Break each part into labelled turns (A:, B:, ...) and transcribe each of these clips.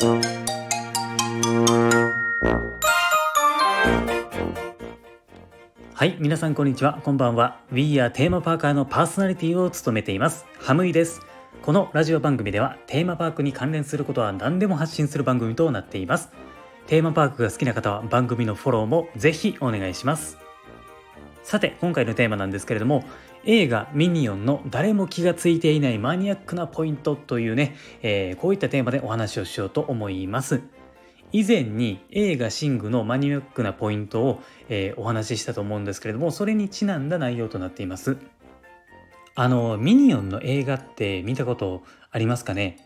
A: はい皆さんこんにちは。こんばんは。We are テーマパーカーのパーソナリティを務めています。ハムイです。このラジオ番組ではテーマパークに関連することは何でも発信する番組となっています。テーマパークが好きな方は番組のフォローもぜひお願いします。さて今回のテーマなんですけれども映画ミニオンの誰も気がついていないマニアックなポイントというね、えー、こういったテーマでお話をしようと思います。以前に映画シングのマニアックなポイントを、えー、お話ししたと思うんですけれどもそれにちなんだ内容となっています。あのミニオンの映画って見たことありますかね？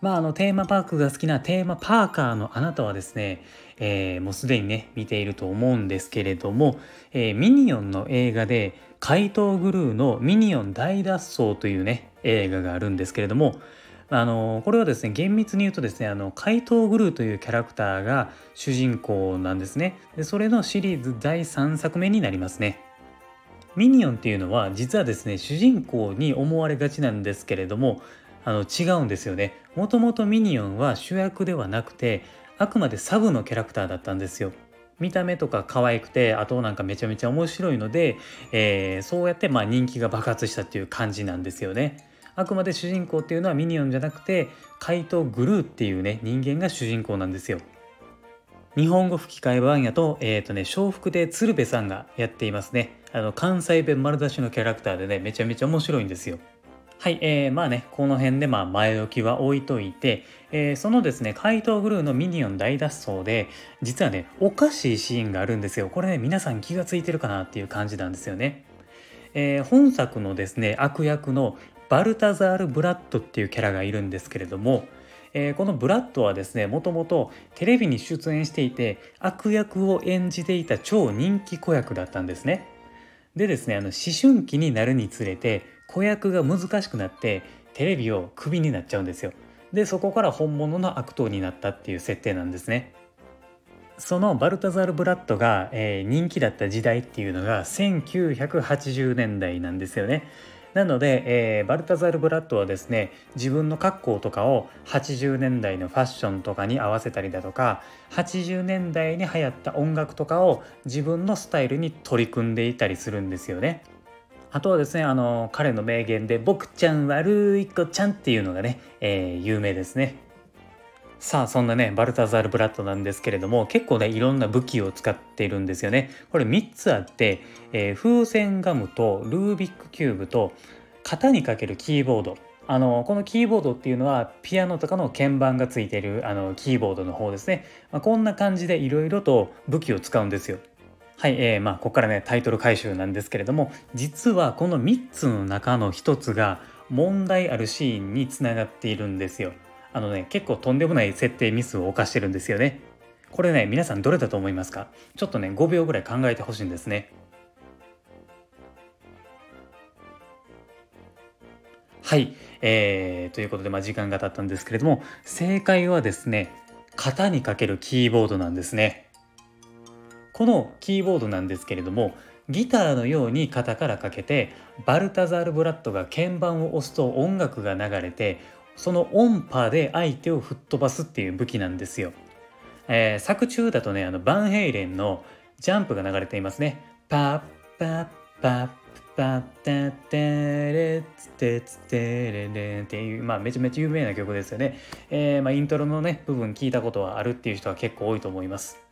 A: まあ、あのテーマパークが好きなテーマパーカーのあなたはですね、えー、もうすでにね見ていると思うんですけれども、えー、ミニオンの映画で怪盗グルーのミニオン大脱走というね映画があるんですけれどもあのこれはですね厳密に言うとですねあの怪盗グルーというキャラクターが主人公なんですね。でそれのシリーズ第3作目になりますね。ミニオンっていうのは実はですね主人公に思われがちなんですけれどもあの違うんですよね。もともとミニオンは主役ではなくてあくまでサブのキャラクターだったんですよ見た目とか可愛くてあとなんかめちゃめちゃ面白いので、えー、そうやってまあ人気が爆発したっていう感じなんですよねあくまで主人公っていうのはミニオンじゃなくて怪盗グルーっていうね人間が主人公なんですよ。日本語吹き替え版やと,、えーとね、笑福で鶴瓶さんがやっていますねあの関西弁丸出しのキャラクターでねめちゃめちゃ面白いんですよ。はい、えー、まあね、この辺でまあ前置きは置いといて、えー、そのですね、怪盗グルーのミニオン大脱走で、実はね、おかしいシーンがあるんですよ。これね、皆さん気がついてるかなっていう感じなんですよね。えー、本作のですね、悪役のバルタザール・ブラッドっていうキャラがいるんですけれども、えー、このブラッドはですねもともとテレビに出演していて悪役を演じていた超人気子役だったんですね。でですねあの思春期になるにつれて子役が難しくなってテレビをクビになっちゃうんですよ。でそこから本物の悪党になったっていう設定なんですね。そのバルタザール・ブラッドが、えー、人気だった時代っていうのが1980年代なんですよね。なので、えー、バルタザール・ブラッドはですね自分の格好とかを80年代のファッションとかに合わせたりだとか80年代に流行った音楽とかを自分のスタイルに取り組んでいたりするんですよね。あとはですねあの彼の名言で「僕ちゃん悪い子ちゃん」っていうのがね、えー、有名ですね。さあそんなねバルタザール・ブラッドなんですけれども結構ねいろんな武器を使っているんですよね。これ3つあって、えー、風船ガムとルービックキューブと型にかけるキーボードあのこのキーボードっていうのはピアノとかの鍵盤がついているあのキーボードの方ですね、まあ、こんな感じでいろいろと武器を使うんですよ。はい、えー、まあここからねタイトル回収なんですけれども実はこの3つの中の1つが問題あるシーンにつながっているんですよ。あのね結構とんでもない設定ミスを犯してるんですよね。これね皆さんどれだと思いますか？ちょっとね5秒ぐらい考えてほしいんですね。はい、えー、ということで、まあ、時間が経ったんですけれども正解はですね型にかけるキーボードなんですね。このキーボードなんですけれどもギターのように型からかけてバルタザール・ブラッドが鍵盤を押すと音楽が流れてその音波で相手を吹っ飛ばすっていう武器なんですよ。えー、作中だとねあのバンヘイレンのジャンプが流れていますね。パッパッパッパッタテレッツテツテレレンっていう、まあ、めちゃめちゃ有名な曲ですよね。えー、まあ、イントロのね部分聞いたことはあるっていう人は結構多いと思います。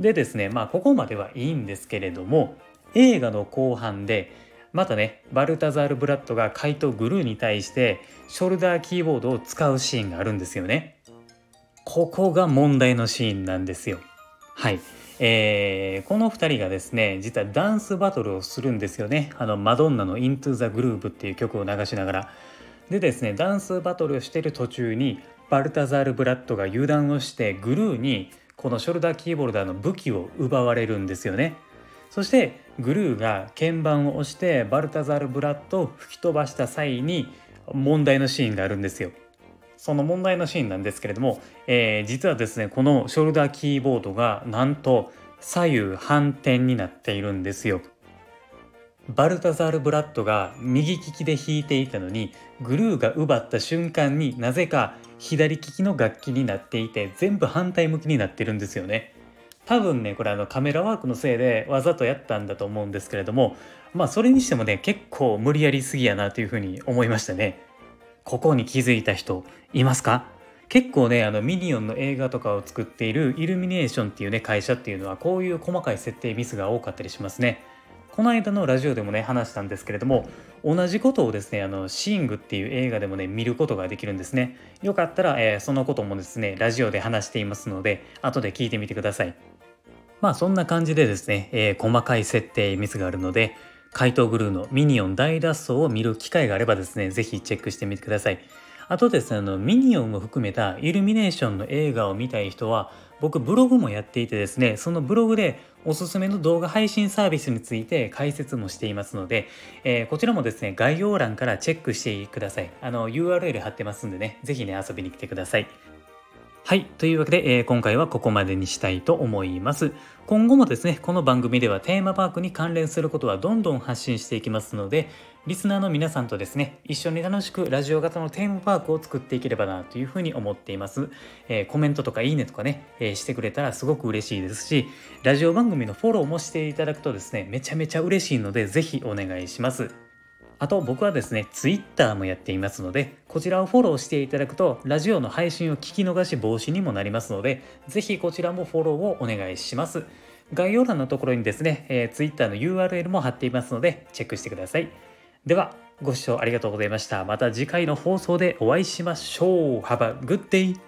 A: でですねまあここまではいいんですけれども映画の後半でまたねバルタザール・ブラッドが怪盗グルーに対してショルダーキーボードを使うシーンがあるんですよね。ここが問題のシーンなんですよ。はい。えー、この2人がですね実はダンスバトルをするんですよね。あのマドンナの「Into the Groove」っていう曲を流しながら。でですねダンスバトルをしてる途中にバルタザール・ブラッドが油断をしてグルーにこのショルダーキーボルダーの武器を奪われるんですよね。そしてグルーが鍵盤を押してバルタザール・ブラッドを吹き飛ばした際に問題のシーンがあるんですよ。その問題のシーンなんですけれども、えー、実はですねこのショルダーキーボードがなんと左右反転になっているんですよ。バルタザール・ブラッドが右利きで弾いていたのにグルーが奪った瞬間になぜか左利きの楽器になっていて全部反対向きになってるんですよね。多分ねこれあのカメラワークのせいでわざとやったんだと思うんですけれどもまあそれにしてもね結構無理やりすぎやなというふうに思いましたね。ここに気づいた人いますか？結構ねあのミニオンの映画とかを作っているイルミネーションっていうね会社っていうのはこういう細かい設定ミスが多かったりしますね。この間のラジオでもね話したんですけれども同じことをですねあのシングっていう映画でもね見ることができるんですね。よかったら、えー、そのこともですねラジオで話していますので後で聞いてみてください。まあそんな感じでですね、えー、細かい設定ミスがあるので怪盗グルーのミニオン大脱走を見る機会があればですね是非チェックしてみてください。あとですねあのミニオンも含めたイルミネーションの映画を見たい人は僕ブログもやっていてですねそのブログでおすすめの動画配信サービスについて解説もしていますので、えー、こちらもですね概要欄からチェックしてください。あの URL 貼ってますんでね是非ね遊びに来てください。はい。というわけで、えー、今回はここまでにしたいと思います。今後もですね、この番組ではテーマパークに関連することはどんどん発信していきますので、リスナーの皆さんとですね、一緒に楽しくラジオ型のテーマパークを作っていければなというふうに思っています。えー、コメントとかいいねとかね、えー、してくれたらすごく嬉しいですし、ラジオ番組のフォローもしていただくとですね、めちゃめちゃ嬉しいので、ぜひお願いします。あと僕はですね、Twitter もやっていますので、こちらをフォローしていただくと、ラジオの配信を聞き逃し防止にもなりますので、ぜひこちらもフォローをお願いします。概要欄のところにですね、えー、Twitter の URL も貼っていますので、チェックしてください。では、ご視聴ありがとうございました。また次回の放送でお会いしましょう。Have a good day!